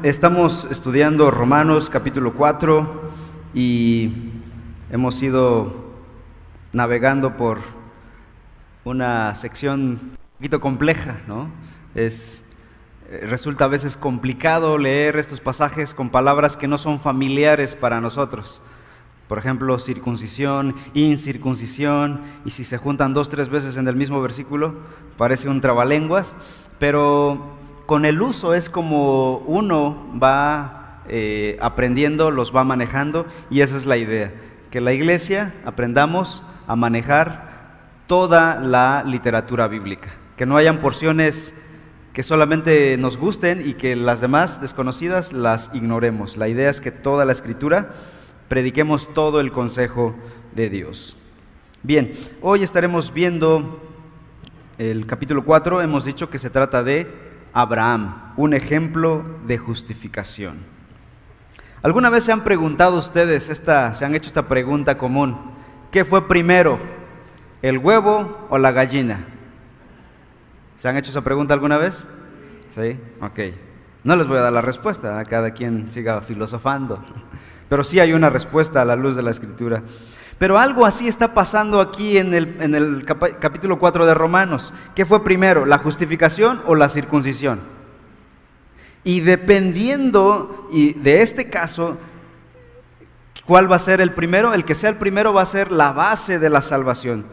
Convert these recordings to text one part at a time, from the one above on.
Estamos estudiando Romanos capítulo 4 y hemos ido navegando por una sección un poquito compleja, ¿no? Es, eh, resulta a veces complicado leer estos pasajes con palabras que no son familiares para nosotros. Por ejemplo, circuncisión, incircuncisión, y si se juntan dos, tres veces en el mismo versículo, parece un trabalenguas, pero con el uso es como uno va eh, aprendiendo, los va manejando y esa es la idea, que la iglesia aprendamos a manejar toda la literatura bíblica, que no hayan porciones que solamente nos gusten y que las demás desconocidas las ignoremos. La idea es que toda la escritura prediquemos todo el consejo de Dios. Bien, hoy estaremos viendo el capítulo 4, hemos dicho que se trata de Abraham, un ejemplo de justificación. ¿Alguna vez se han preguntado ustedes, esta, se han hecho esta pregunta común? ¿Qué fue primero, el huevo o la gallina? ¿Se han hecho esa pregunta alguna vez? Sí, ok. No les voy a dar la respuesta, a cada quien siga filosofando, pero sí hay una respuesta a la luz de la escritura. Pero algo así está pasando aquí en el, capítulo 4 de Romanos. ¿Qué fue primero, la justificación o la circuncisión? Y dependiendo y de este caso, ¿cuál va a ser el primero? El que sea el primero va a ser la base de la salvación.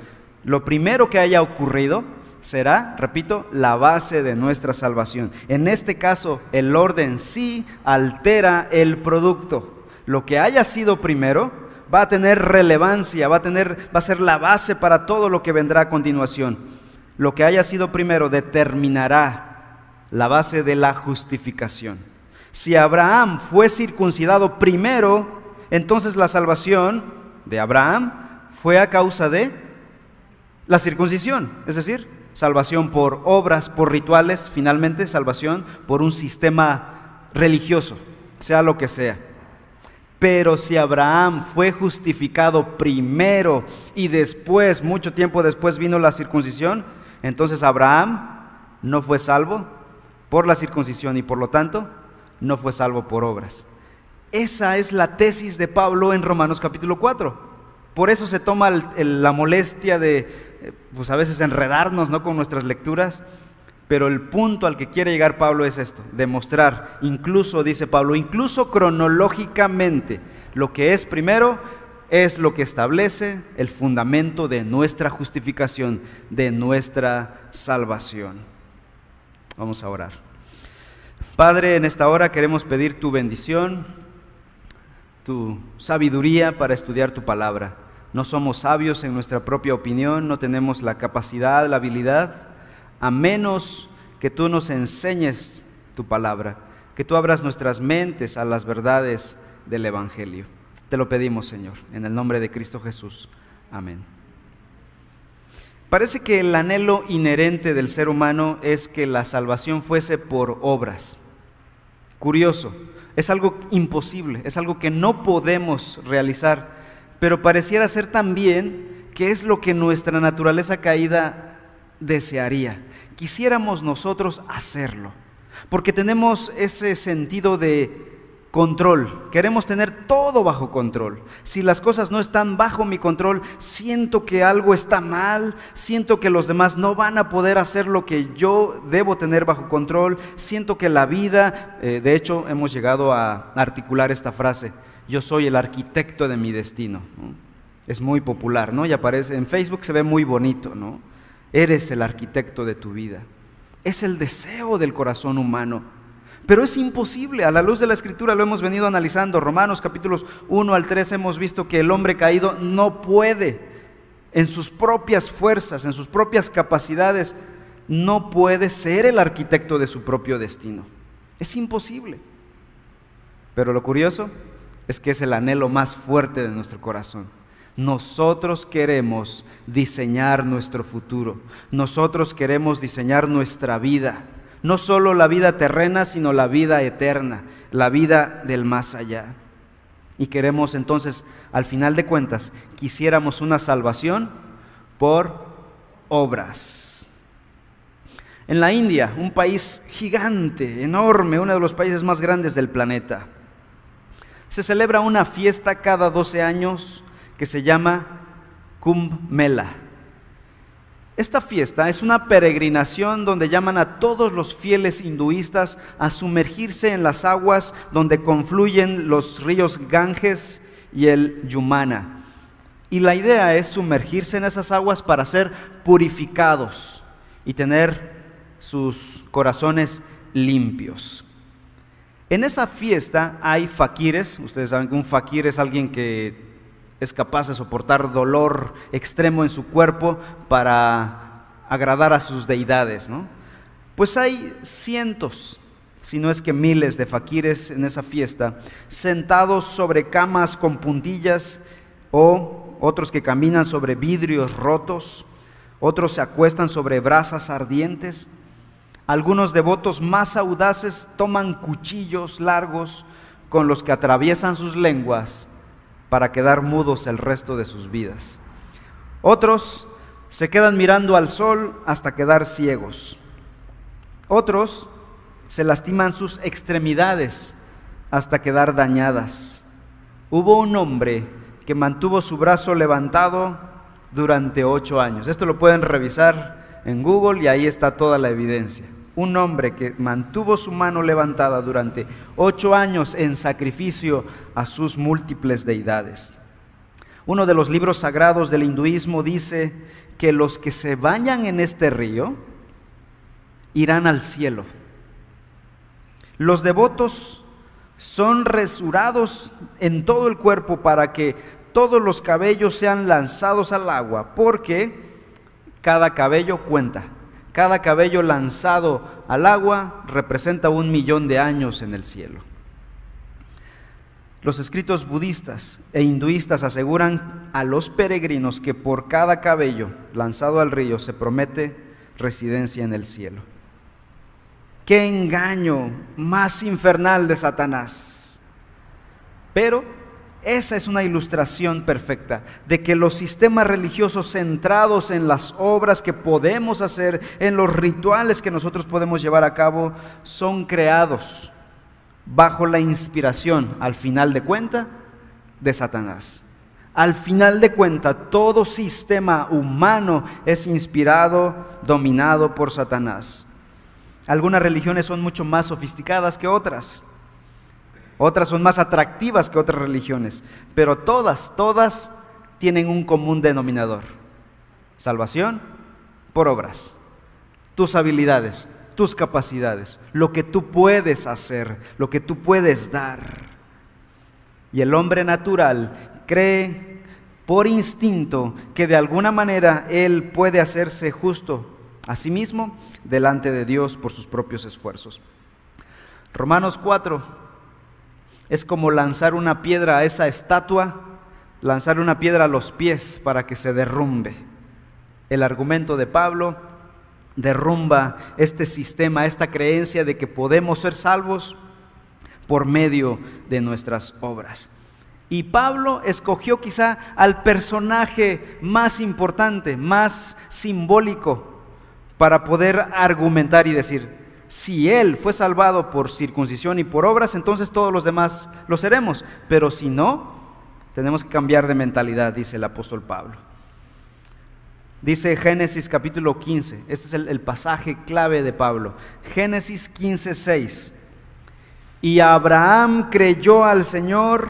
Lo primero que haya ocurrido será, repito, la base de nuestra salvación. En este caso, el orden sí altera el producto. Lo que haya sido primero va a tener relevancia, va a, tener, va a ser la base para todo lo que vendrá a continuación. Lo que haya sido primero determinará la base de la justificación. Si Abraham fue circuncidado primero, entonces la salvación de Abraham fue a causa de la circuncisión, es decir, salvación por obras, por rituales, finalmente salvación por un sistema religioso, sea lo que sea. Pero si Abraham fue justificado primero y después, mucho tiempo después vino la circuncisión, entonces Abraham no fue salvo por la circuncisión y por lo tanto no fue salvo por obras. Esa es la tesis de Pablo en Romanos capítulo 4. Por eso se toma la molestia de, eh, pues a veces enredarnos ¿no? con nuestras lecturas pero el punto al que quiere llegar Pablo es esto, demostrar, incluso, dice Pablo, incluso cronológicamente, lo que es primero es lo que establece el fundamento de nuestra justificación, de nuestra salvación. Vamos a orar. Padre, en esta hora queremos pedir tu bendición, tu sabiduría para estudiar tu palabra. No somos sabios en nuestra propia opinión, no tenemos la capacidad, la habilidad a menos que tú nos enseñes tu palabra, que tú abras nuestras mentes a las verdades del Evangelio. Te lo pedimos, Señor, en el nombre de Cristo Jesús. Amén. Parece que el anhelo inherente del ser humano es que la salvación fuese por obras. Curioso, es algo imposible, es algo que no podemos realizar, pero pareciera ser también que es lo que nuestra naturaleza caída desearía quisiéramos nosotros hacerlo, porque tenemos ese sentido de control, queremos tener todo bajo control. Si las cosas no están bajo mi control, siento que algo está mal, siento que los demás no van a poder hacer lo que yo debo tener bajo control, siento que la vida, eh, de hecho hemos llegado a articular esta frase, yo soy el arquitecto de mi destino. Es muy popular, ¿no? Y aparece en Facebook, se ve muy bonito, ¿no? Eres el arquitecto de tu vida. Es el deseo del corazón humano. Pero es imposible, a la luz de la escritura lo hemos venido analizando, Romanos capítulos 1 al 3 hemos visto que el hombre caído no puede, en sus propias fuerzas, en sus propias capacidades, no puede ser el arquitecto de su propio destino. Es imposible. Pero lo curioso es que es el anhelo más fuerte de nuestro corazón. Nosotros queremos diseñar nuestro futuro. Nosotros queremos diseñar nuestra vida. No solo la vida terrena, sino la vida eterna, la vida del más allá. Y queremos entonces, al final de cuentas, quisiéramos una salvación por obras. en la India, un país gigante, enorme, uno de los países más grandes del planeta. Se celebra una fiesta cada 12 años que se llama Kumbh Mela. Esta fiesta es una peregrinación donde llaman a todos los fieles hinduistas a sumergirse en las aguas donde confluyen los ríos Ganges y el Yumana. Y la idea es sumergirse en esas aguas para ser purificados y tener sus corazones limpios. En esa fiesta hay faquires, ustedes saben que un faquir es alguien que es capaz de soportar dolor extremo en su cuerpo para agradar a sus deidades, ¿no? Pues hay cientos, si no es que miles de faquires en esa fiesta, sentados sobre camas con puntillas o otros que caminan sobre vidrios rotos, otros se acuestan sobre brasas ardientes. Algunos devotos más audaces toman cuchillos largos con los que atraviesan sus lenguas para quedar mudos el resto de sus vidas. Otros se quedan mirando al sol hasta quedar ciegos. Otros se lastiman sus extremidades hasta quedar dañadas. Hubo un hombre que mantuvo su brazo levantado durante ocho años. Esto lo pueden revisar en Google y ahí está toda la evidencia un hombre que mantuvo su mano levantada durante ocho años en sacrificio a sus múltiples deidades. Uno de los libros sagrados del hinduismo dice que los que se bañan en este río irán al cielo. Los devotos son resurados en todo el cuerpo para que todos los cabellos sean lanzados al agua, porque cada cabello cuenta. Cada cabello lanzado al agua representa un millón de años en el cielo. Los escritos budistas e hinduistas aseguran a los peregrinos que por cada cabello lanzado al río se promete residencia en el cielo. Qué engaño más infernal de Satanás. Pero esa es una ilustración perfecta de que los sistemas religiosos centrados en las obras que podemos hacer, en los rituales que nosotros podemos llevar a cabo, son creados bajo la inspiración, al final de cuenta, de Satanás. Al final de cuenta, todo sistema humano es inspirado, dominado por Satanás. Algunas religiones son mucho más sofisticadas que otras. Otras son más atractivas que otras religiones, pero todas, todas tienen un común denominador. Salvación por obras. Tus habilidades, tus capacidades, lo que tú puedes hacer, lo que tú puedes dar. Y el hombre natural cree por instinto que de alguna manera él puede hacerse justo a sí mismo delante de Dios por sus propios esfuerzos. Romanos 4, es como lanzar una piedra a esa estatua, lanzar una piedra a los pies para que se derrumbe. El argumento de Pablo derrumba este sistema, esta creencia de que podemos ser salvos por medio de nuestras obras. Y Pablo escogió quizá al personaje más importante, más simbólico, para poder argumentar y decir, si Él fue salvado por circuncisión y por obras, entonces todos los demás lo seremos. Pero si no, tenemos que cambiar de mentalidad, dice el apóstol Pablo. Dice Génesis capítulo 15, este es el, pasaje clave de Pablo. Génesis 15, 6. Y Abraham creyó al Señor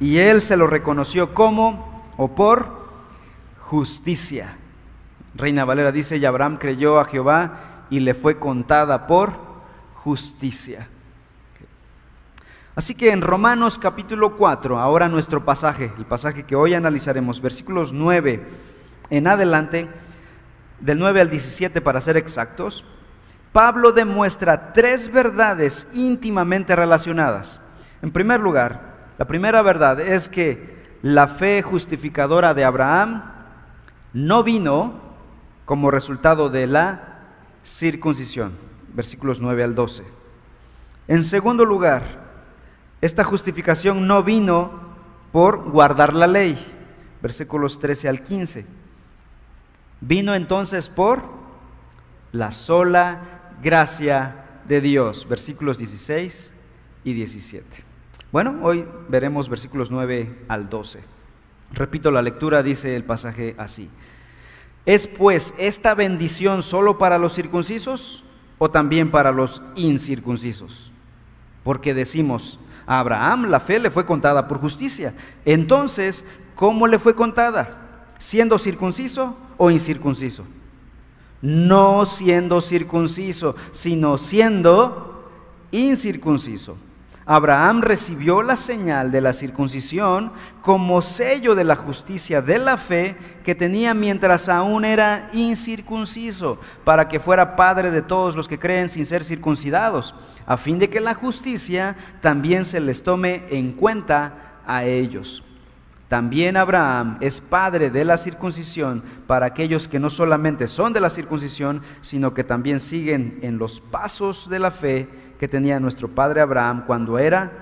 y él se lo reconoció como o por justicia. Reina Valera dice, y Abraham creyó a Jehová y le fue contada por justicia. Así que en Romanos capítulo 4, ahora nuestro pasaje, el pasaje que hoy analizaremos, versículos 9 en adelante, del 9 al 17 para ser exactos, Pablo demuestra tres verdades íntimamente relacionadas. En primer lugar, la primera verdad es que la fe justificadora de Abraham no vino como resultado de la circuncisión, versículos 9 al 12. En segundo lugar, esta justificación no vino por guardar la ley, versículos 13 al 15. Vino entonces por la sola gracia de Dios. Versículos 16 y 17. Bueno, hoy veremos versículos 9 al 12. Repito la lectura, dice el pasaje así. ¿Es pues esta bendición solo para los circuncisos o también para los incircuncisos? Porque decimos, a Abraham la fe le fue contada por justicia. Entonces, ¿cómo le fue contada? ¿Siendo circunciso o incircunciso? No siendo circunciso, sino siendo incircunciso. Abraham recibió la señal de la circuncisión como sello de la justicia de la fe que tenía mientras aún era incircunciso, para que fuera padre de todos los que creen sin ser circuncidados, a fin de que la justicia también se les tome en cuenta a ellos. También Abraham es padre de la circuncisión para aquellos que no solamente son de la circuncisión, sino que también siguen en los pasos de la fe que tenía nuestro padre Abraham cuando era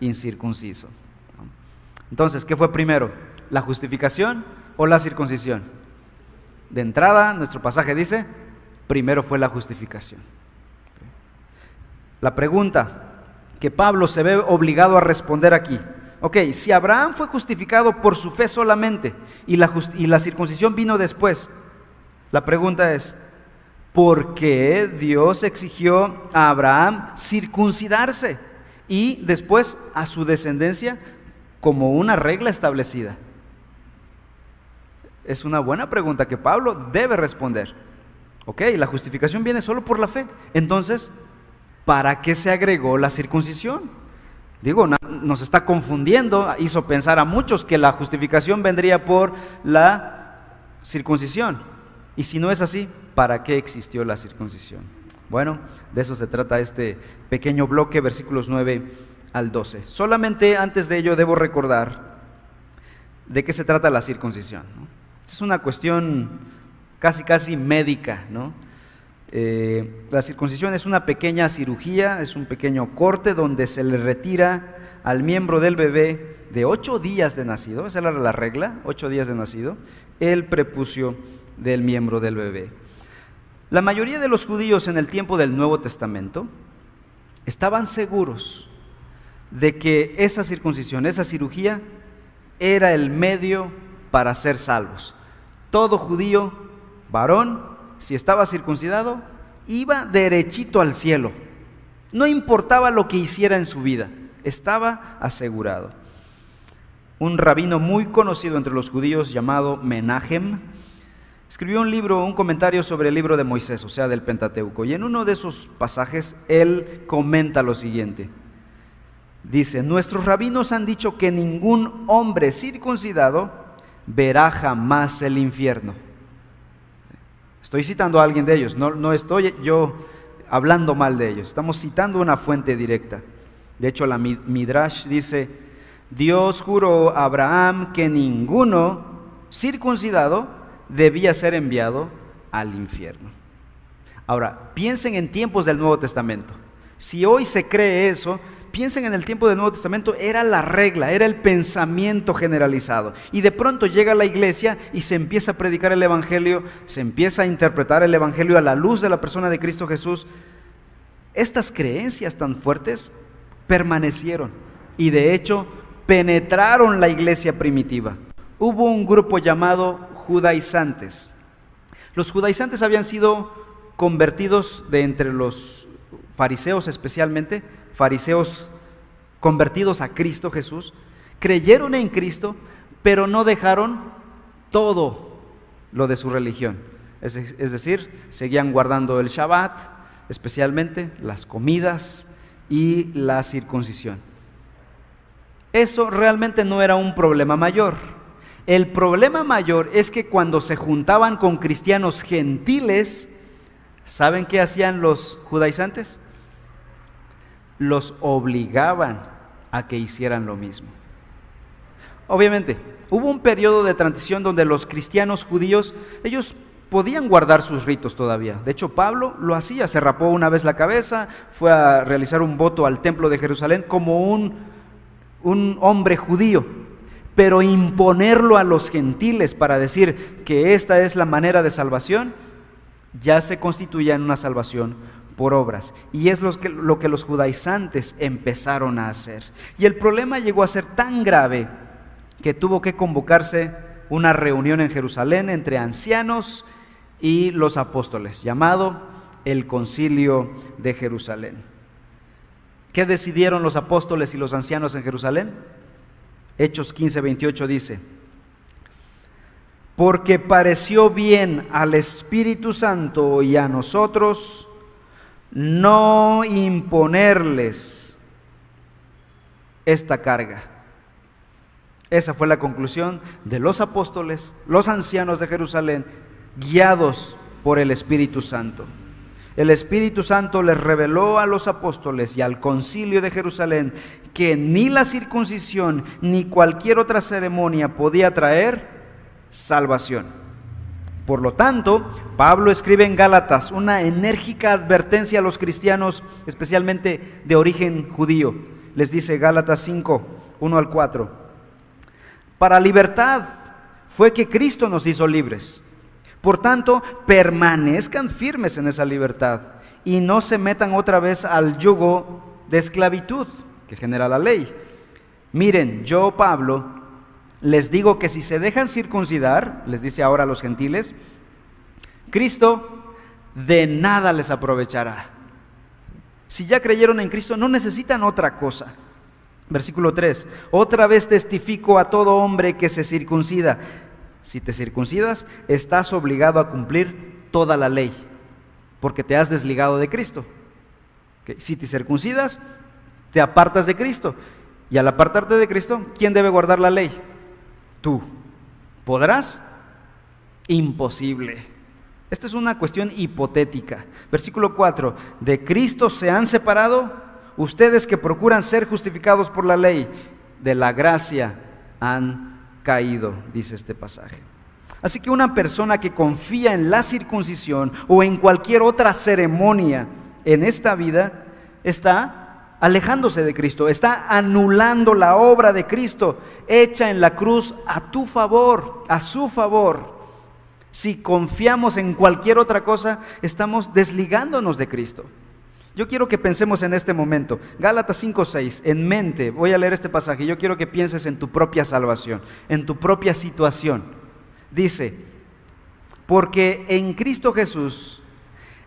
incircunciso. Entonces, ¿qué fue primero? ¿La justificación o la circuncisión? De entrada, nuestro pasaje dice, primero fue la justificación. La pregunta que Pablo se ve obligado a responder aquí Ok, si Abraham fue justificado por su fe solamente y la, circuncisión vino después, la pregunta es, ¿por qué Dios exigió a Abraham circuncidarse y después a su descendencia como una regla establecida? Es una buena pregunta que Pablo debe responder. Ok, la justificación viene solo por la fe. Entonces, ¿para qué se agregó la circuncisión? Digo, nos está confundiendo, hizo pensar a muchos que la justificación vendría por la circuncisión. Y si no es así, ¿para qué existió la circuncisión? Bueno, de eso se trata este pequeño bloque, versículos 9 al 12. Solamente antes de ello debo recordar de qué se trata la circuncisión. Es una cuestión casi, casi médica, ¿no? Eh, la circuncisión es una pequeña cirugía, es un pequeño corte donde se le retira al miembro del bebé de ocho días de nacido, esa era la regla, ocho días de nacido, el prepucio del miembro del bebé. La mayoría de los judíos en el tiempo del Nuevo Testamento estaban seguros de que esa circuncisión, esa cirugía, era el medio para ser salvos. Todo judío, varón, si estaba circuncidado, iba derechito al cielo. No importaba lo que hiciera en su vida, estaba asegurado. Un rabino muy conocido entre los judíos llamado Menahem escribió un libro, un comentario sobre el libro de Moisés, o sea, del Pentateuco. Y en uno de esos pasajes él comenta lo siguiente. Dice, nuestros rabinos han dicho que ningún hombre circuncidado verá jamás el infierno. Estoy citando a alguien de ellos, no, no estoy yo hablando mal de ellos, estamos citando una fuente directa. De hecho, la Midrash dice, Dios juró a Abraham que ninguno circuncidado debía ser enviado al infierno. Ahora, piensen en tiempos del Nuevo Testamento. Si hoy se cree eso, piensen en el tiempo del Nuevo Testamento, era la regla, era el pensamiento generalizado. Y de pronto llega la iglesia y se empieza a predicar el Evangelio, se empieza a interpretar el Evangelio a la luz de la persona de Cristo Jesús. Estas creencias tan fuertes permanecieron y de hecho penetraron la iglesia primitiva. Hubo un grupo llamado judaizantes. Los judaizantes habían sido convertidos de entre los fariseos especialmente fariseos convertidos a Cristo Jesús, creyeron en Cristo, pero no dejaron todo lo de su religión. Es, decir, seguían guardando el Shabbat, especialmente las comidas y la circuncisión. Eso realmente no era un problema mayor. El problema mayor es que cuando se juntaban con cristianos gentiles, ¿saben qué hacían los judaizantes? Los obligaban a que hicieran lo mismo. Obviamente, hubo un periodo de transición donde los cristianos judíos, ellos podían guardar sus ritos todavía. De hecho, Pablo lo hacía, se rapó una vez la cabeza, fue a realizar un voto al templo de Jerusalén como un, un hombre judío. Pero imponerlo a los gentiles para decir que esta es la manera de salvación, ya se constituía en una salvación por obras. Y es lo que, lo que los judaizantes empezaron a hacer. Y el problema llegó a ser tan grave que tuvo que convocarse una reunión en Jerusalén entre ancianos y los apóstoles, llamado el concilio de Jerusalén. ¿Qué decidieron los apóstoles y los ancianos en Jerusalén? Hechos 15, 28 dice, porque pareció bien al Espíritu Santo y a nosotros no imponerles esta carga. Esa fue la conclusión de los apóstoles, los ancianos de Jerusalén, guiados por el Espíritu Santo. El Espíritu Santo les reveló a los apóstoles y al concilio de Jerusalén que ni la circuncisión ni cualquier otra ceremonia podía traer salvación. Por lo tanto, Pablo escribe en Gálatas una enérgica advertencia a los cristianos, especialmente de origen judío. Les dice Gálatas 5, 1 al 4. Para libertad fue que Cristo nos hizo libres. Por tanto, permanezcan firmes en esa libertad y no se metan otra vez al yugo de esclavitud que genera la ley. Miren, yo, Pablo, les digo que si se dejan circuncidar, les dice ahora a los gentiles, Cristo de nada les aprovechará. Si ya creyeron en Cristo, no necesitan otra cosa. Versículo 3, otra vez testifico a todo hombre que se circuncida. Si te circuncidas, estás obligado a cumplir toda la ley, porque te has desligado de Cristo. Si te circuncidas, te apartas de Cristo. Y al apartarte de Cristo, ¿quién debe guardar la ley? Tú. ¿Podrás? Imposible. Esta es una cuestión hipotética. Versículo 4. De Cristo se han separado ustedes que procuran ser justificados por la ley. De la gracia han caído, dice este pasaje. Así que una persona que confía en la circuncisión o en cualquier otra ceremonia en esta vida está alejándose de Cristo, está anulando la obra de Cristo hecha en la cruz a tu favor, a su favor. Si confiamos en cualquier otra cosa, estamos desligándonos de Cristo. Yo quiero que pensemos en este momento. Gálatas 5:6, en mente, voy a leer este pasaje. Yo quiero que pienses en tu propia salvación, en tu propia situación. Dice, porque en Cristo Jesús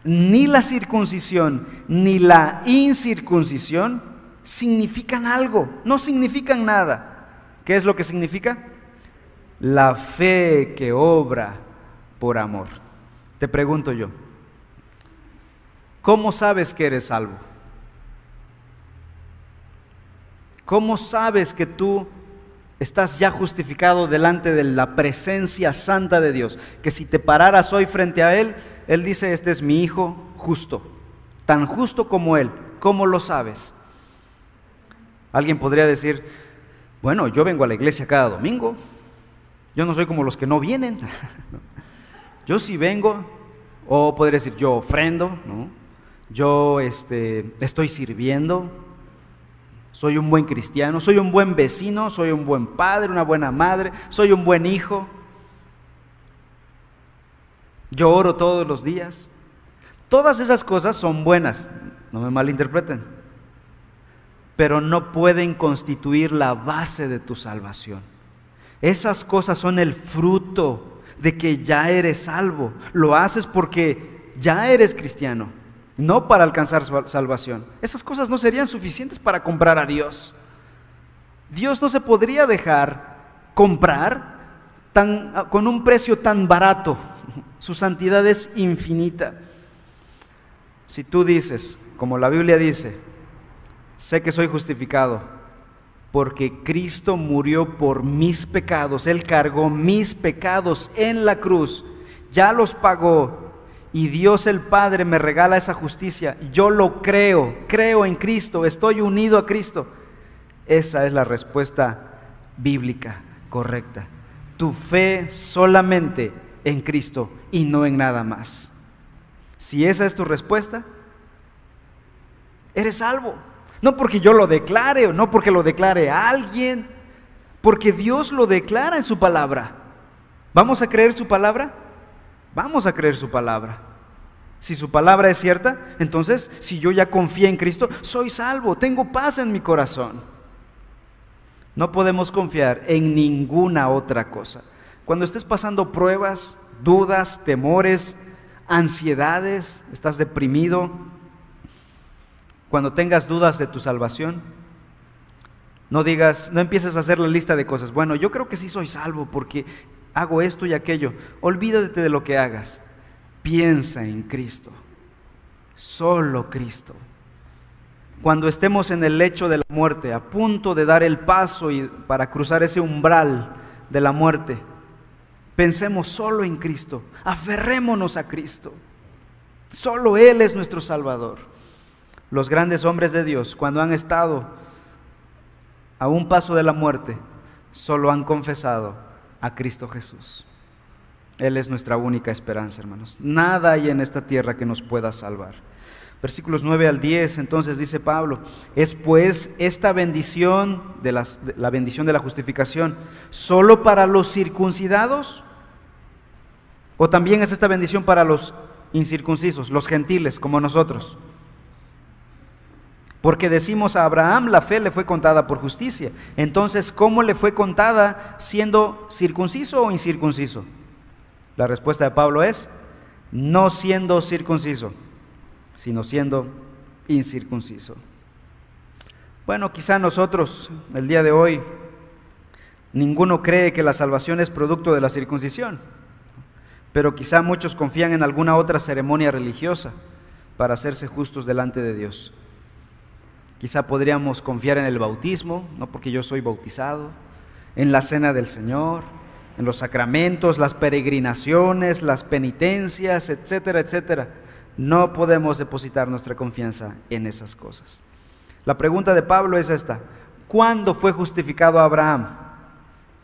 ni la circuncisión ni la incircuncisión significan algo, no significan nada. ¿Qué es lo que significa? La fe que obra por amor. Te pregunto yo, ¿cómo sabes que eres salvo? ¿Cómo sabes que tú estás ya justificado delante de la presencia santa de Dios? Que si te pararas hoy frente a Él, él dice, este es mi hijo justo, tan justo como Él. ¿Cómo lo sabes? Alguien podría decir, bueno, yo vengo a la iglesia cada domingo, yo no soy como los que no vienen, yo sí vengo, o podría decir, yo ofrendo, yo este, estoy sirviendo, soy un buen cristiano, soy un buen vecino, soy un buen padre, una buena madre, soy un buen hijo. Yo oro todos los días. Todas esas cosas son buenas, no me malinterpreten, pero no pueden constituir la base de tu salvación. Esas cosas son el fruto de que ya eres salvo. Lo haces porque ya eres cristiano, no para alcanzar salvación. Esas cosas no serían suficientes para comprar a Dios. Dios no se podría dejar comprar tan, con un precio tan barato. Su santidad es infinita. Si tú dices, como la Biblia dice, sé que soy justificado porque Cristo murió por mis pecados, Él cargó mis pecados en la cruz, ya los pagó y Dios el Padre me regala esa justicia, yo lo creo, creo en Cristo, estoy unido a Cristo. Esa es la respuesta bíblica correcta. Tu fe solamente en Cristo y no en nada más. Si esa es tu respuesta, eres salvo. No porque yo lo declare o no porque lo declare alguien, porque Dios lo declara en su palabra. ¿Vamos a creer su palabra? Vamos a creer su palabra. Si su palabra es cierta, entonces si yo ya confié en Cristo, soy salvo, tengo paz en mi corazón. No podemos confiar en ninguna otra cosa. Cuando estés pasando pruebas, dudas, temores, ansiedades, estás deprimido, cuando tengas dudas de tu salvación, no digas, no empieces a hacer la lista de cosas. Bueno, yo creo que sí soy salvo porque hago esto y aquello. Olvídate de lo que hagas. Piensa en Cristo. Solo Cristo. Cuando estemos en el lecho de la muerte, a punto de dar el paso y para cruzar ese umbral de la muerte, pensemos solo en Cristo. Aferrémonos a Cristo. Solo Él es nuestro Salvador. Los grandes hombres de Dios, cuando han estado a un paso de la muerte, solo han confesado a Cristo Jesús. Él es nuestra única esperanza, hermanos. Nada hay en esta tierra que nos pueda salvar. Versículos 9 al 10, entonces dice Pablo, es pues esta bendición de, la bendición de la justificación solo para los circuncidados o también es esta bendición para los incircuncisos, los gentiles como nosotros. Porque decimos a Abraham la fe le fue contada por justicia. Entonces, ¿cómo le fue contada siendo circunciso o incircunciso? La respuesta de Pablo es, no siendo circunciso, sino siendo incircunciso. Bueno, quizá nosotros, el día de hoy, ninguno cree que la salvación es producto de la circuncisión, pero quizá muchos confían en alguna otra ceremonia religiosa para hacerse justos delante de Dios. Quizá podríamos confiar en el bautismo, no porque yo soy bautizado, en la cena del Señor, en los sacramentos, las peregrinaciones, las penitencias, etcétera, etcétera. No podemos depositar nuestra confianza en esas cosas. La pregunta de Pablo es esta. ¿Cuándo fue justificado Abraham?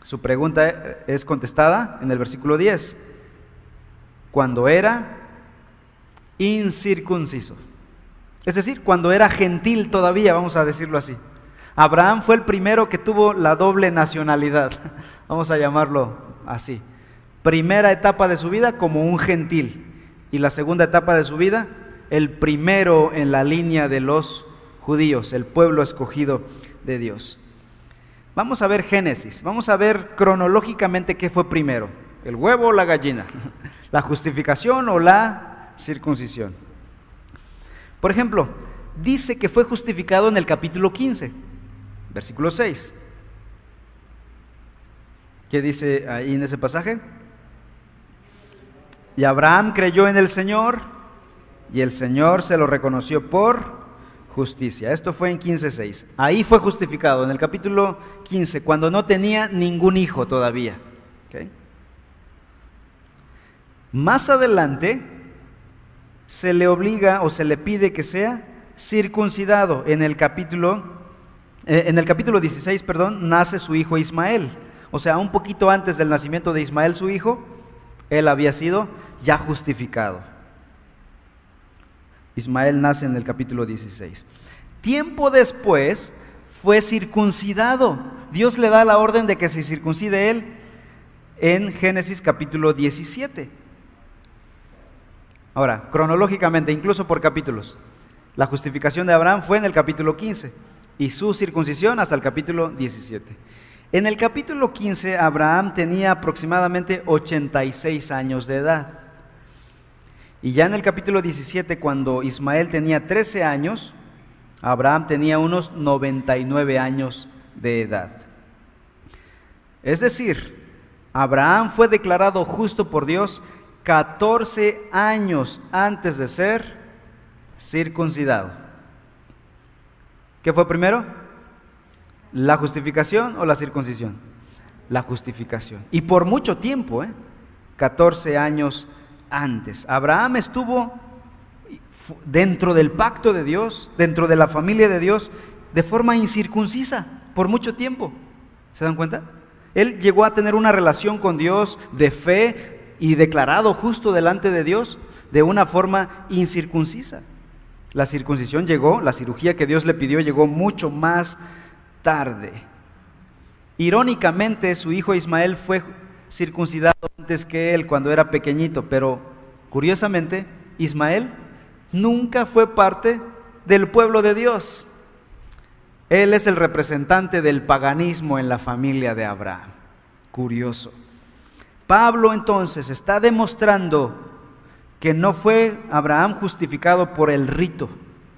Su pregunta es contestada en el versículo 10. Cuando era incircunciso. Es decir, cuando era gentil todavía, vamos a decirlo así. Abraham fue el primero que tuvo la doble nacionalidad, vamos a llamarlo así. Primera etapa de su vida como un gentil y la segunda etapa de su vida, el primero en la línea de los judíos, el pueblo escogido de Dios. Vamos a ver Génesis, vamos a ver cronológicamente qué fue primero, el huevo o la gallina, la justificación o la circuncisión. Por ejemplo, dice que fue justificado en el capítulo 15, versículo 6. ¿Qué dice ahí en ese pasaje? Y Abraham creyó en el Señor y el Señor se lo reconoció por justicia. Esto fue en 15.6. Ahí fue justificado, en el capítulo 15, cuando no tenía ningún hijo todavía. Más adelante, se le obliga o se le pide que sea circuncidado. En el capítulo, eh, en el capítulo 16, perdón, nace su hijo Ismael. O sea, un poquito antes del nacimiento de Ismael, su hijo, él había sido ya justificado. Ismael nace en el capítulo 16. Tiempo después fue circuncidado. Dios le da la orden de que se circuncide él en Génesis capítulo 17. Ahora, cronológicamente, incluso por capítulos, la justificación de Abraham fue en el capítulo 15 y su circuncisión hasta el capítulo 17. En el capítulo 15 Abraham tenía aproximadamente 86 años de edad. Y ya en el capítulo 17, cuando Ismael tenía 13 años, Abraham tenía unos 99 años de edad. Es decir, Abraham fue declarado justo por Dios 14 años antes de ser circuncidado. ¿Qué fue primero? ¿La justificación o la circuncisión? La justificación. Y por mucho tiempo, ¿eh? 14 años antes. Abraham estuvo dentro del pacto de Dios, dentro de la familia de Dios, de forma incircuncisa, por mucho tiempo. ¿Se dan cuenta? Él llegó a tener una relación con Dios de fe, y declarado justo delante de Dios de una forma incircuncisa. La circuncisión llegó, la cirugía que Dios le pidió llegó mucho más tarde. Irónicamente, su hijo Ismael fue circuncidado antes que él cuando era pequeñito, pero curiosamente Ismael nunca fue parte del pueblo de Dios. Él es el representante del paganismo en la familia de Abraham. Curioso. Pablo entonces está demostrando que no fue Abraham justificado por el rito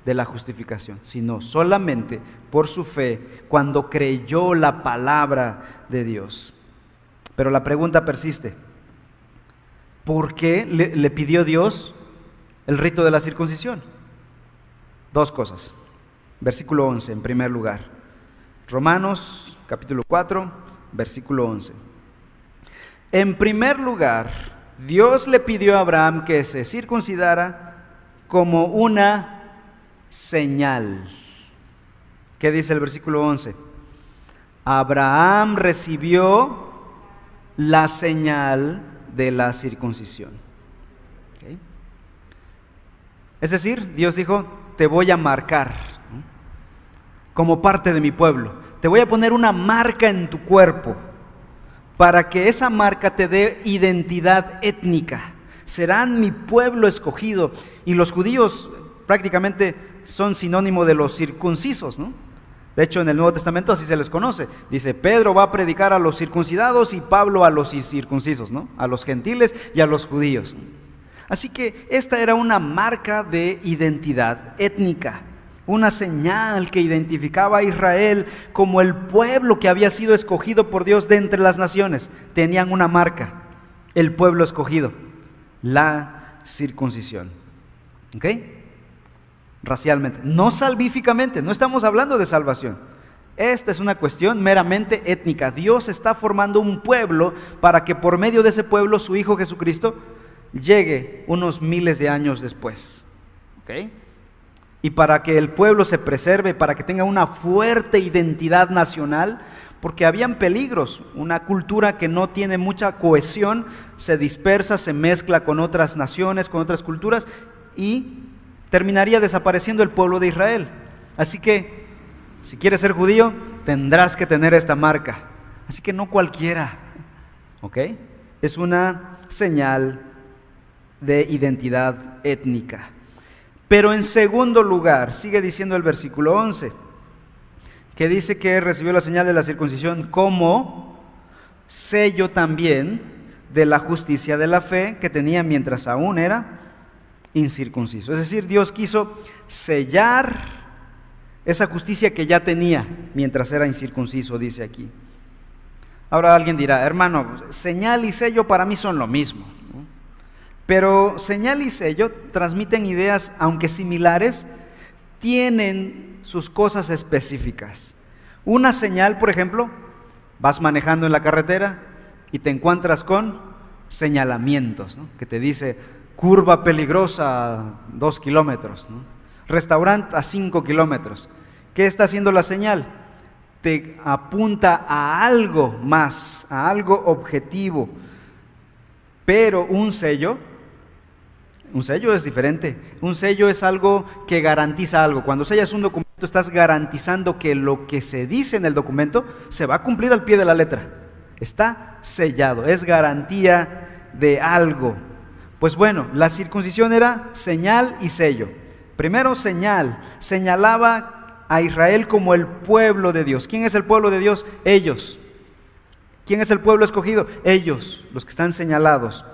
de la justificación, sino solamente por su fe cuando creyó la palabra de Dios. Pero la pregunta persiste. ¿Por qué le, pidió Dios el rito de la circuncisión? Dos cosas. Versículo 11, en primer lugar. Romanos capítulo 4, versículo 11. En primer lugar, Dios le pidió a Abraham que se circuncidara como una señal. ¿Qué dice el versículo 11? Abraham recibió la señal de la circuncisión. Es decir, Dios dijo, te voy a marcar como parte de mi pueblo. Te voy a poner una marca en tu cuerpo para que esa marca te dé identidad étnica. Serán mi pueblo escogido. Y los judíos prácticamente son sinónimo de los circuncisos, ¿no? De hecho, en el Nuevo Testamento así se les conoce. Dice, Pedro va a predicar a los circuncidados y Pablo a los circuncisos, ¿no? A los gentiles y a los judíos. Así que esta era una marca de identidad étnica, una señal que identificaba a Israel como el pueblo que había sido escogido por Dios de entre las naciones. Tenían una marca, el pueblo escogido, la circuncisión. ¿Ok? Racialmente, no salvíficamente, no estamos hablando de salvación. Esta es una cuestión meramente étnica. Dios está formando un pueblo para que por medio de ese pueblo su Hijo Jesucristo llegue unos miles de años después. Y para que el pueblo se preserve, para que tenga una fuerte identidad nacional, porque habían peligros. Una cultura que no tiene mucha cohesión se dispersa, se mezcla con otras naciones, con otras culturas y terminaría desapareciendo el pueblo de Israel. Así que, si quieres ser judío, tendrás que tener esta marca. Así que no cualquiera, ¿ok? Es una señal de identidad étnica. Pero en segundo lugar, sigue diciendo el versículo 11, que dice que recibió la señal de la circuncisión como sello también de la justicia de la fe que tenía mientras aún era incircunciso. Es decir, Dios quiso sellar esa justicia que ya tenía mientras era incircunciso, dice aquí. Ahora alguien dirá, hermano, señal y sello para mí son lo mismo. Pero señal y sello transmiten ideas, aunque similares, tienen sus cosas específicas. Una señal, por ejemplo, vas manejando en la carretera y te encuentras con señalamientos, que te dice curva peligrosa a dos kilómetros, restaurante a cinco kilómetros. ¿Qué está haciendo la señal? Te apunta a algo más, a algo objetivo. Pero un sello un sello es diferente. Un sello es algo que garantiza algo. Cuando sellas un documento estás garantizando que lo que se dice en el documento se va a cumplir al pie de la letra. Está sellado, es garantía de algo. Pues bueno, la circuncisión era señal y sello. Primero señal, señalaba a Israel como el pueblo de Dios. ¿Quién es el pueblo de Dios? Ellos. ¿Quién es el pueblo escogido? Ellos, los que están señalados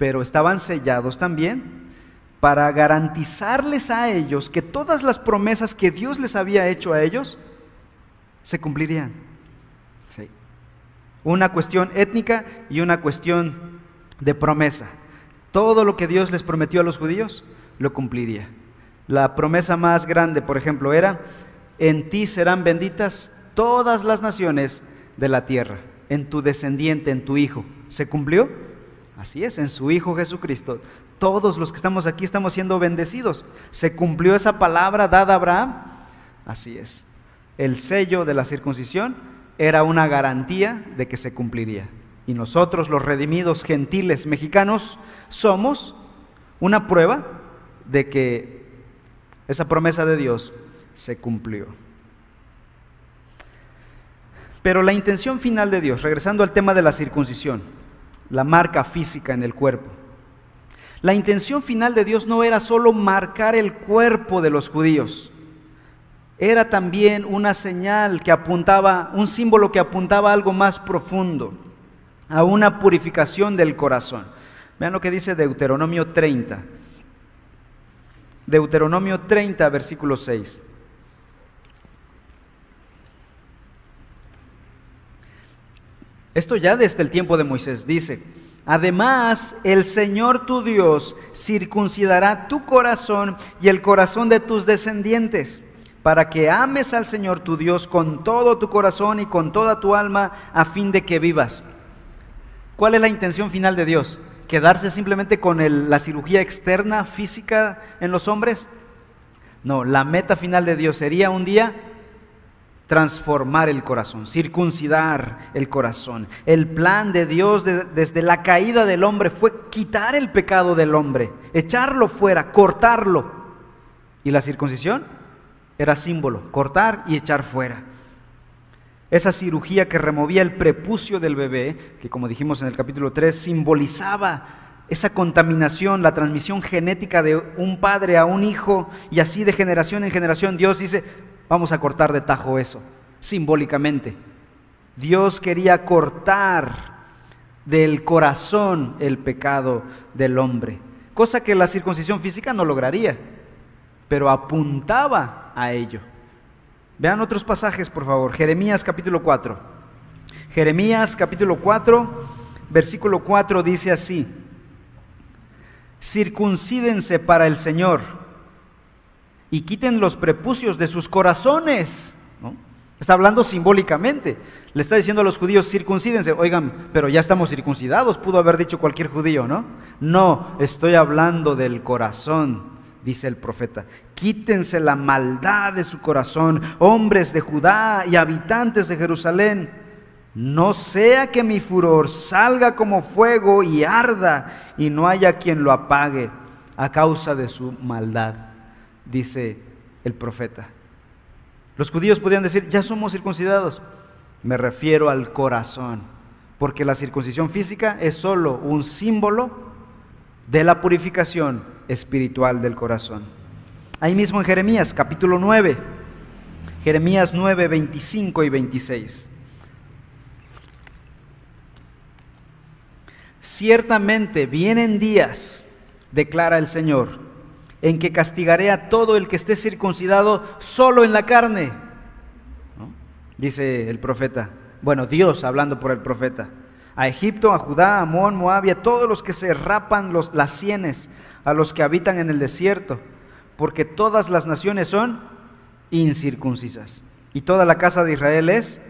pero estaban sellados también para garantizarles a ellos que todas las promesas que Dios les había hecho a ellos se cumplirían. Una cuestión étnica y una cuestión de promesa. Todo lo que Dios les prometió a los judíos lo cumpliría. La promesa más grande, por ejemplo, era, en ti serán benditas todas las naciones de la tierra, en tu descendiente, en tu hijo. ¿Se cumplió? Así es, en su Hijo Jesucristo. Todos los que estamos aquí estamos siendo bendecidos. ¿Se cumplió esa palabra dada a Abraham? Así es. El sello de la circuncisión era una garantía de que se cumpliría. Y nosotros, los redimidos gentiles mexicanos, somos una prueba de que esa promesa de Dios se cumplió. Pero la intención final de Dios, regresando al tema de la circuncisión, la marca física en el cuerpo. La intención final de Dios no era solo marcar el cuerpo de los judíos, era también una señal que apuntaba, un símbolo que apuntaba a algo más profundo, a una purificación del corazón. Vean lo que dice Deuteronomio 30. Deuteronomio 30, versículo 6. Esto ya desde el tiempo de Moisés dice, además el Señor tu Dios circuncidará tu corazón y el corazón de tus descendientes, para que ames al Señor tu Dios con todo tu corazón y con toda tu alma, a fin de que vivas. ¿Cuál es la intención final de Dios? ¿Quedarse simplemente con la cirugía externa, física en los hombres? No, la meta final de Dios sería un día transformar el corazón, circuncidar el corazón. El plan de Dios desde la caída del hombre fue quitar el pecado del hombre, echarlo fuera, cortarlo. ¿Y la circuncisión? Era símbolo, cortar y echar fuera. Esa cirugía que removía el prepucio del bebé, que como dijimos en el capítulo 3, simbolizaba esa contaminación, la transmisión genética de un padre a un hijo y así de generación en generación. Dios dice, Vamos a cortar de tajo eso, simbólicamente. Dios quería cortar del corazón el pecado del hombre, cosa que la circuncisión física no lograría, pero apuntaba a ello. Vean otros pasajes, por favor. Jeremías capítulo 4. Jeremías capítulo 4, versículo 4 dice así, circuncídense para el Señor y quiten los prepucios de sus corazones. Está hablando simbólicamente. Le está diciendo a los judíos, circuncídense. Oigan, pero ya estamos circuncidados, pudo haber dicho cualquier judío, ¿no? No, estoy hablando del corazón, dice el profeta. Quítense la maldad de su corazón, hombres de Judá y habitantes de Jerusalén. No sea que mi furor salga como fuego y arda y no haya quien lo apague a causa de su maldad dice el profeta. Los judíos podían decir, ya somos circuncidados. Me refiero al corazón, porque la circuncisión física es solo un símbolo de la purificación espiritual del corazón. Ahí mismo en Jeremías capítulo 9, Jeremías 9, 25 y 26. Ciertamente vienen días, declara el Señor, en que castigaré a todo el que esté circuncidado solo en la carne. Dice el profeta. Bueno, Dios hablando por el profeta. A Egipto, a Judá, a Amón, Moab a todos los que se rapan los, las sienes, a los que habitan en el desierto, porque todas las naciones son incircuncisas. Y toda la casa de Israel es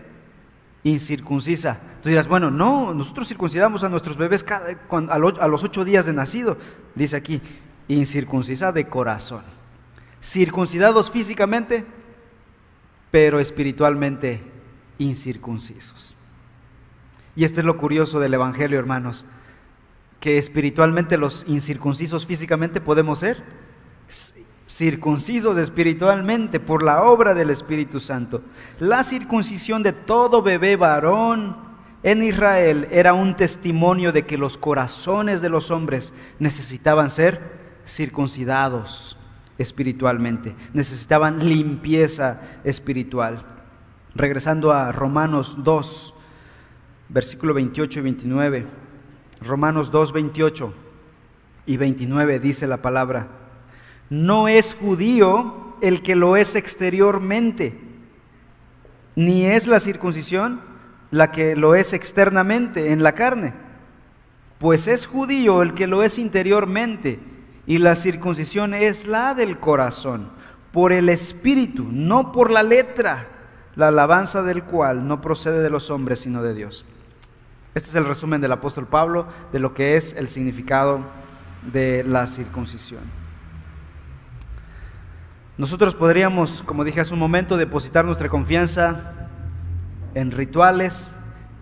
incircuncisa. Tú dirás, bueno, no, nosotros circuncidamos a nuestros bebés a los ocho días de nacido. Dice aquí, incircuncisa de corazón. Circuncidados físicamente, pero espiritualmente incircuncisos. Y esto es lo curioso del Evangelio, hermanos, que espiritualmente los incircuncisos físicamente podemos ser circuncisos espiritualmente por la obra del Espíritu Santo. La circuncisión de todo bebé varón en Israel era un testimonio de que los corazones de los hombres necesitaban ser circuncidados espiritualmente, necesitaban limpieza espiritual. Regresando a Romanos 2, versículo 28 y 29. Romanos 2, 28 y 29 dice la palabra, no es judío el que lo es exteriormente, ni es la circuncisión la que lo es externamente en la carne, pues es judío el que lo es interiormente y la circuncisión es la del corazón, por el espíritu, no por la letra, la alabanza del cual no procede de los hombres, sino de Dios. Este es el resumen del apóstol Pablo de lo que es el significado de la circuncisión. Nosotros podríamos, como dije hace un momento, depositar nuestra confianza en rituales,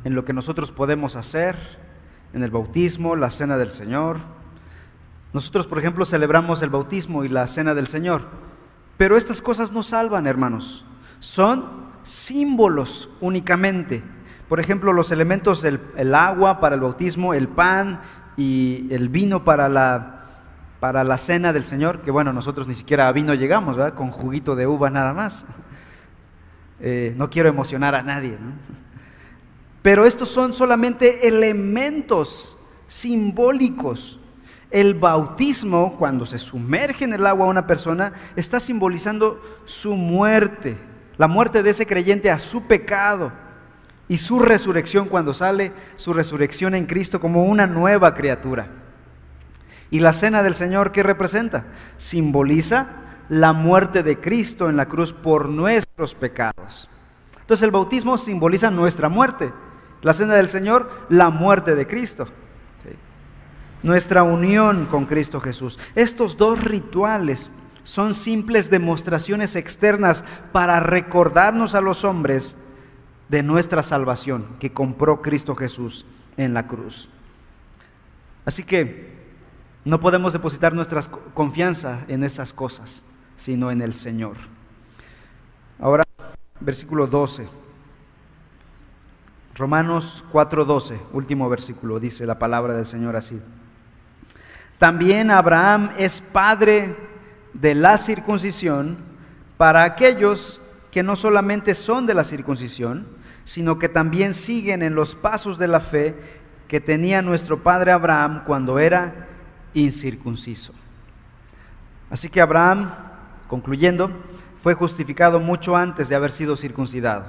en lo que nosotros podemos hacer, en el bautismo, la cena del Señor, nosotros, por ejemplo, celebramos el bautismo y la cena del Señor, pero estas cosas no salvan, hermanos. Son símbolos únicamente. Por ejemplo, los elementos el agua para el bautismo, el pan y el vino para la para la cena del Señor, que bueno, nosotros ni siquiera a vino llegamos, ¿verdad? Con juguito de uva nada más. Eh, no quiero emocionar a nadie, Pero estos son solamente elementos simbólicos. El bautismo, cuando se sumerge en el agua una persona, está simbolizando su muerte, la muerte de ese creyente a su pecado y su resurrección cuando sale, su resurrección en Cristo como una nueva criatura. ¿Y la cena del Señor qué representa? Simboliza la muerte de Cristo en la cruz por nuestros pecados. Entonces el bautismo simboliza nuestra muerte. La cena del Señor, la muerte de Cristo. Nuestra unión con Cristo Jesús. Estos dos rituales son simples demostraciones externas para recordarnos a los hombres de nuestra salvación que compró Cristo Jesús en la cruz. Así que no podemos depositar nuestra confianza en esas cosas, sino en el Señor. Ahora, versículo 12. Romanos 4:12, último versículo, dice la palabra del Señor así. También Abraham es padre de la circuncisión para aquellos que no solamente son de la circuncisión, sino que también siguen en los pasos de la fe que tenía nuestro padre Abraham cuando era incircunciso. Así que Abraham, concluyendo, fue justificado mucho antes de haber sido circuncidado,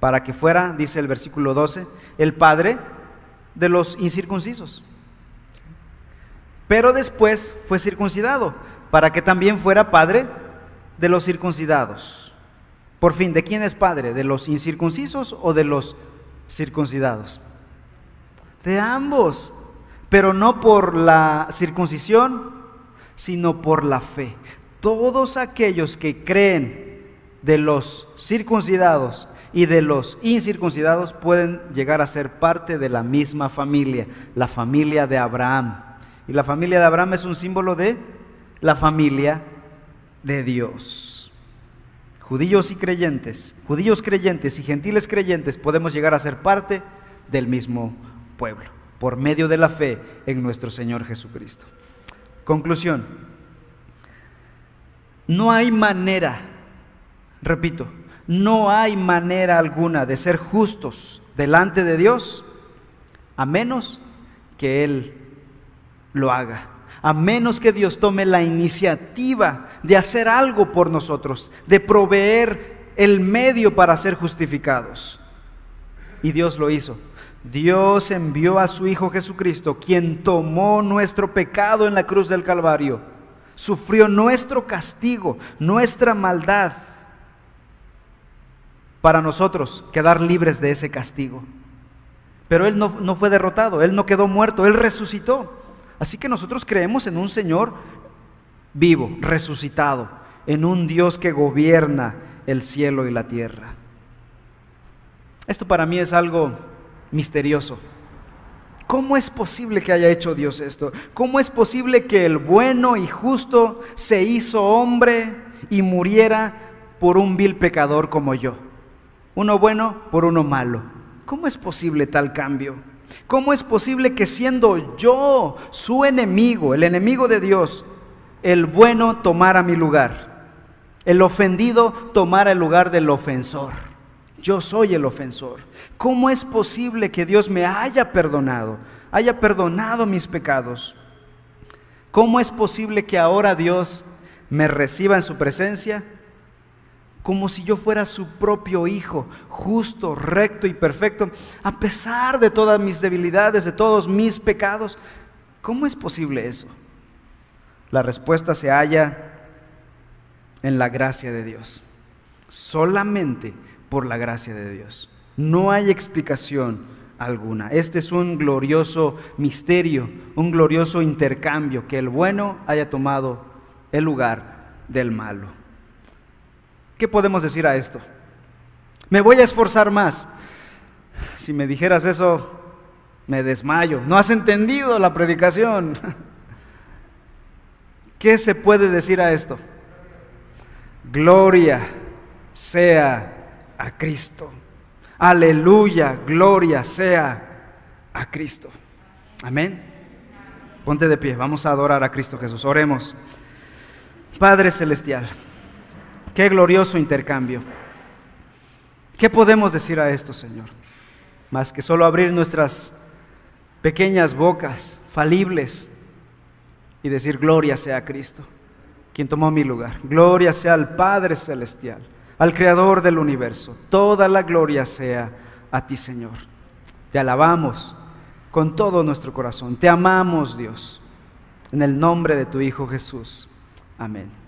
para que fuera, dice el versículo 12, el padre de los incircuncisos. Pero después fue circuncidado, para que también fuera padre de los circuncidados. Por fin, ¿de quién es padre? ¿De los incircuncisos o de los circuncidados? De ambos pero no por la circuncisión, sino por la fe. Todos aquellos que creen de los circuncidados y de los incircuncidados pueden llegar a ser parte de la misma familia, la familia de Abraham. Y la familia de Abraham es un símbolo de la familia de Dios. Judíos y creyentes, judíos creyentes y gentiles creyentes podemos llegar a ser parte del mismo pueblo por medio de la fe en nuestro Señor Jesucristo. Conclusión. No hay manera, repito, no hay manera alguna de ser justos delante de Dios a menos que Él lo haga, a menos que Dios tome la iniciativa de hacer algo por nosotros, de proveer el medio para ser justificados. Y Dios lo hizo. Dios envió a su Hijo Jesucristo, quien tomó nuestro pecado en la cruz del Calvario, sufrió nuestro castigo, nuestra maldad, para nosotros quedar libres de ese castigo. Pero Él no, no fue derrotado, Él no quedó muerto, Él resucitó. Así que nosotros creemos en un Señor vivo, resucitado, en un Dios que gobierna el cielo y la tierra. Esto para mí es algo misterioso. ¿Cómo es posible que haya hecho Dios esto? ¿Cómo es posible que el bueno y justo se hizo hombre y muriera por un vil pecador como yo? Uno bueno por uno malo. ¿Cómo es posible tal cambio? ¿Cómo es posible que siendo yo su enemigo, el enemigo de Dios, el bueno tomara mi lugar? El ofendido tomara el lugar del ofensor. Yo soy el ofensor. ¿Cómo es posible que Dios me haya perdonado, haya perdonado mis pecados? ¿Cómo es posible que ahora Dios me reciba en su presencia como si yo fuera su propio hijo, justo, recto y perfecto, a pesar de todas mis debilidades, de todos mis pecados? ¿Cómo es posible eso? La respuesta se halla en la gracia de Dios. Solamente por la gracia de Dios. No hay explicación alguna. Este es un glorioso misterio, un glorioso intercambio, que el bueno haya tomado el lugar del malo. ¿Qué podemos decir a esto? Me voy a esforzar más. Si me dijeras eso, me desmayo. No has entendido la predicación. ¿Qué se puede decir a esto? Gloria sea a Cristo. Aleluya, gloria sea a Cristo. Amén. Ponte de pie, vamos a adorar a Cristo Jesús. Oremos. Padre Celestial, qué glorioso intercambio. ¿Qué podemos decir a esto, Señor? Más que solo abrir nuestras pequeñas bocas falibles y decir, gloria sea a Cristo, quien tomó mi lugar. Gloria sea al Padre Celestial, al Creador del universo. Toda la gloria sea a ti, Señor. Te alabamos con todo nuestro corazón. Te amamos, Dios, en el nombre de tu Hijo Jesús. Amén.